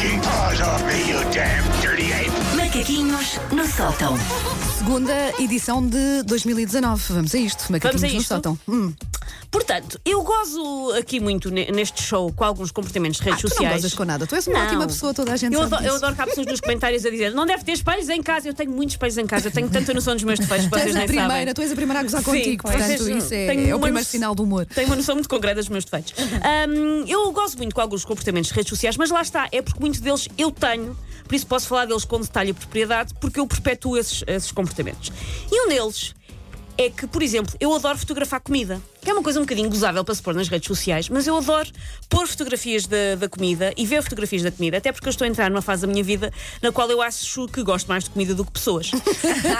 taking paws off me, you damn dirty ape! Macaquinhos no sótão. Segunda edição de 2019. Vamos a isto. Macaquinhos Vamos a no isto? sótão. Hum. Portanto, eu gozo aqui muito ne- neste show com alguns comportamentos de redes Ah, tu não sociais. gozas com nada. Tu és uma Não. ótima pessoa, toda a gente Eu sabe adoro, eu disso. adoro que há pessoas nos comentários a dizer não deve ter espelhos em casa. Eu tenho muitos espelhos em casa. Eu tenho tanta noção dos meus defeitos que Tu és vocês a nem primeira, sabem. tu és a primeira a gozar Sim, contigo, portanto, isso é, é o uma primeiro noção- sinal do humor. Tenho uma noção muito concreta dos meus defeitos. Eu gosto muito com alguns comportamentos de redes sociais, mas lá está, é porque muitos deles eu tenho, por isso posso falar deles com detalhe e propriedade, porque eu perpetuo esses, esses comportamentos. E um deles é que, por exemplo, eu adoro fotografar comida, é uma coisa um bocadinho gozável para se pôr nas redes sociais, mas eu adoro pôr fotografias da, da comida e ver fotografias da comida, até porque eu estou a entrar numa fase da minha vida na qual eu acho que gosto mais de comida do que pessoas.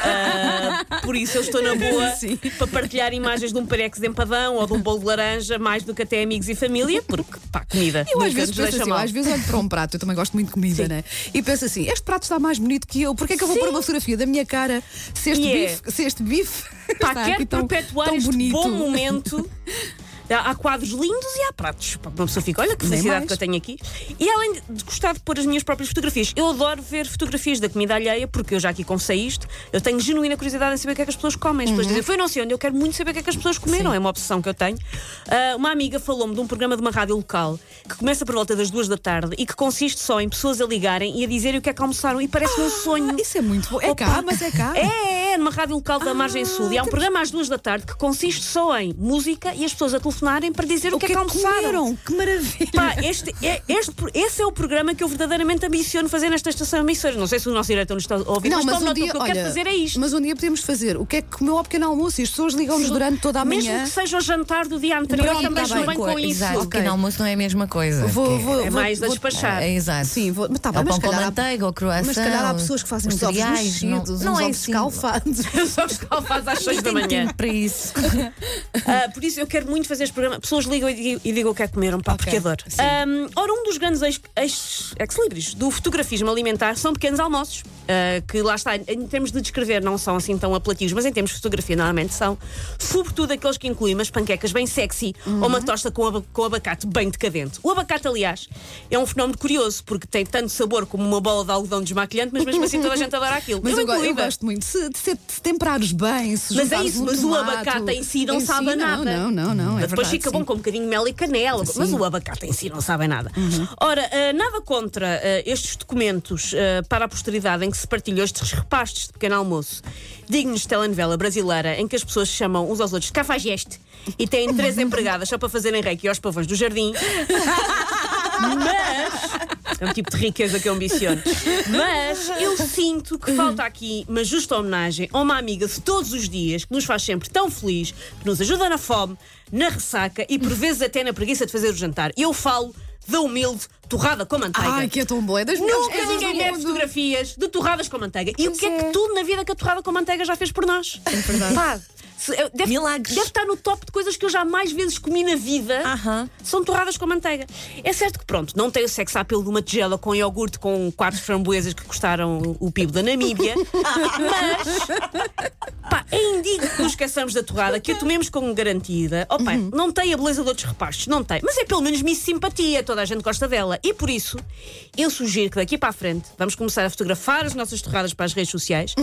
Ah, por isso eu estou na boa Sim. para partilhar imagens de um parex de empadão ou de um bolo de laranja, mais do que até amigos e família, porque, pá, comida. Eu às vezes penso assim, às vezes olho para um prato, eu também gosto muito de comida, Sim. né? E penso assim, este prato está mais bonito que eu, porque é que eu vou Sim. pôr uma fotografia da minha cara se este E é. bife, se este bife Pá, quero tão, perpetuar tão este bonito. bom momento. Há há quadros lindos e há pratos. Uma pessoa fica, olha que felicidade que eu tenho aqui. E além de- gostar de pôr as minhas próprias fotografias, eu adoro ver fotografias da comida alheia, porque eu já aqui confessei isto. Eu tenho genuína curiosidade em saber o que é que as pessoas comem. As pessoas Uhum. dizem, foi não sei onde, eu quero muito saber o que é que as pessoas comeram. É uma obsessão que eu tenho. Ah, uma amiga falou-me de um programa de uma rádio local que começa por volta das duas da tarde e que consiste só em pessoas a ligarem e a dizerem o que é que almoçaram. E parece um sonho. Ah, Isso é muito bom. É Opa. cá, mas é cá. É, é, numa rádio local da Margem Sul. E há um programa às duas da tarde que consiste só em música e as pessoas a telefonarem para dizer o, que é que almoçaram. comeram? Que maravilha. Pá, este, é, este, esse é o programa que eu verdadeiramente ambiciono fazer nesta estação emissora. Não sei se o nosso diretor nos está a ouvir, mas, tome nota, o que eu quero fazer é isto. mas um dia podemos fazer o que é que comeu ao pequeno almoço e as pessoas ligam-nos durante toda a Mesmo manhã. que seja o jantar do dia anterior, Pronto, também tá estou bem, bem com isso. Exato, o Ok. pequeno almoço não é a mesma coisa. Vou- que vou- É mais a vou- despachar. É, exato. Sim, vou, mas tá É bem, o mas pão com calhar há- manteiga, o croissant. Mas se calhar há pessoas que fazem os ovos mexidos, não, não é ovos assim. escalfados. Só os calfados às seis da Tem manhã. tempo para isso. Ah, por isso eu quero muito fazer programa. Pessoas ligam e digam, e digam o que é que comeram, pá, Ok, porque adoro. Ahm, ora, um dos grandes ex- ex- ex-libris do fotografismo alimentar são pequenos almoços, ah, que lá está, em termos de descrever, não são assim tão apelativos, mas em termos de fotografia, normalmente são, sobretudo aqueles que incluem umas panquecas bem sexy ou uma tosta com, aba- com abacate bem decadente. O abacate, aliás, é um fenómeno curioso, porque tem tanto sabor como uma bola de algodão desmaquilhante, mas mesmo assim toda a gente adora aquilo. Mas eu, eu incluída. gosto muito. Se, se, temperares bem, se Mas é isso, um mas o abacate em si não sabe a não, nada. Não, não, não. É Mas depois fica sim. bom com um bocadinho de mel e canela, mas o abacate em si não sabe nada. Ora, ah, nada contra ah, estes documentos ah, para a posteridade em que se partilham estes repastes de pequeno almoço, dignos de telenovela brasileira, em que as pessoas se chamam uns aos outros de cafajeste e têm três empregadas só para fazerem reiki aos pavões do jardim. É um tipo de riqueza que eu ambiciono. Mas eu sinto que falta aqui uma justa homenagem a uma amiga de todos os dias que nos faz sempre tão feliz, que nos ajuda na fome, na ressaca e por vezes até na preguiça de fazer o jantar. Eu falo da humilde torrada com manteiga. Ai, que é tão bom. É das Nunca ninguém mundo. fotografias de torradas com manteiga. E o Pois que é. é. que tudo na vida que a torrada com manteiga já fez por nós? É verdade. Pá, deve, Milagres. deve estar no top de coisas que eu já mais vezes comi na vida. Aham. São torradas com manteiga. É certo que, pronto, não tem o sexo apelo de uma tigela com iogurte com quatro framboesas que custaram o PIB da Namíbia, mas pá, é indigno que nos esqueçamos da torrada, que a tomemos como garantida. Oh, pá, Não tem a beleza de outros repastos, não tem. Mas é pelo menos miss simpatia, toda a gente gosta dela. E por isso, eu sugiro que daqui para a frente vamos começar a fotografar as nossas torradas para as redes sociais,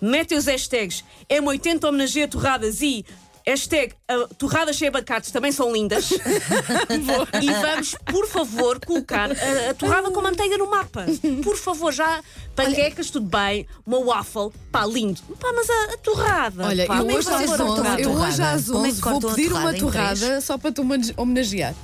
metem os hashtags M80 homenageia torradas e. Hashtag ah, torradas sem abacates também são lindas. e vamos, por favor, colocar a, a torrada com manteiga no mapa. Por favor, já panquecas, tudo bem, uma waffle, pá, lindo. Pá, mas a, a torrada. Olha, pá, eu como é hoje, que às vocês cortam a 11, torrada? eu hoje às Como é que 11 vou pedir torrada uma torrada só para te homenagear.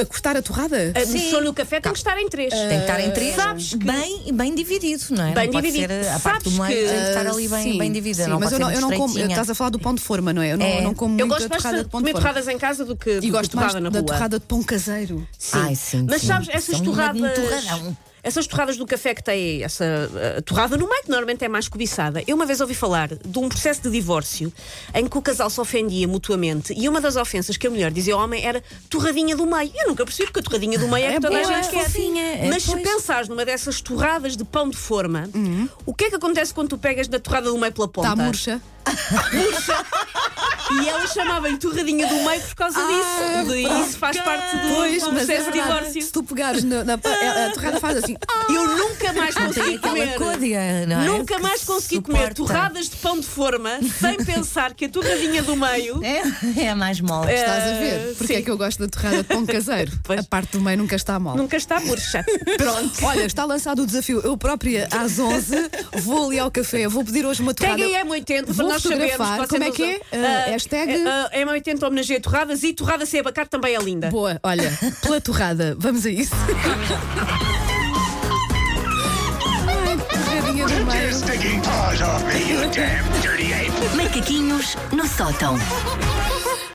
A cortar a torrada? A missão no café tem que estar em três. Tem que estar em três, Sabes que- bem, bem dividido, não é? Bem não pode dividido. Ser, a parte do Sabes meio que- tem que estar ali bem, Sim, bem dividida. sim, não mas pode eu não, eu não como. Estás a falar do pão de forma, não é? Eu não, É. eu não como Eu muito gosto a mais torrada de de pão de comer forma. torradas em casa do que, do E que gosto mais torrada na da rua. torrada de pão caseiro. Sim. Ai, sim, Mas sim. sabes, essas São um torradas. Essas torradas do café que têm essa uh, torrada no meio, que normalmente é mais cobiçada. Eu uma vez ouvi falar de um processo de divórcio em que o casal se ofendia mutuamente e uma das ofensas que a mulher dizia ao homem era torradinha do meio. Eu nunca percebi porque a torradinha do meio é, É que toda boa, a é gente quer. fofinha, é, Mas se pensares numa dessas torradas de pão de forma, o que é que acontece quando tu pegas na torrada do meio pela ponta? Está murcha. E ela chamava-lhe torradinha do meio por causa Ah, disso. E isso faz parte do, Pois, é processo de verdade. divórcio. Se tu pegares na, na a, a torrada faz assim. ah, Eu nunca mais Tem consegui comer. côdea, não é? Nunca Que mais consegui suporta. comer torradas de pão de forma sem pensar que a torradinha do meio. É, é a mais mole. Estás a ver? Porque sim. é que eu gosto da torrada de pão caseiro? Pois. A parte do meio nunca está mal. Nunca está murcha. Pronto. Olha, está lançado o desafio. Eu própria, às 11, vou ali ao café, vou pedir hoje uma torrada. Pega aí M80 para Vou nós sabermos. Como é que é? usam. Hashtag? ah, M80 homenageia torradas e torrada sem abacate também é linda. Boa, olha, pela torrada, vamos a isso. Macaquinhos no sótão.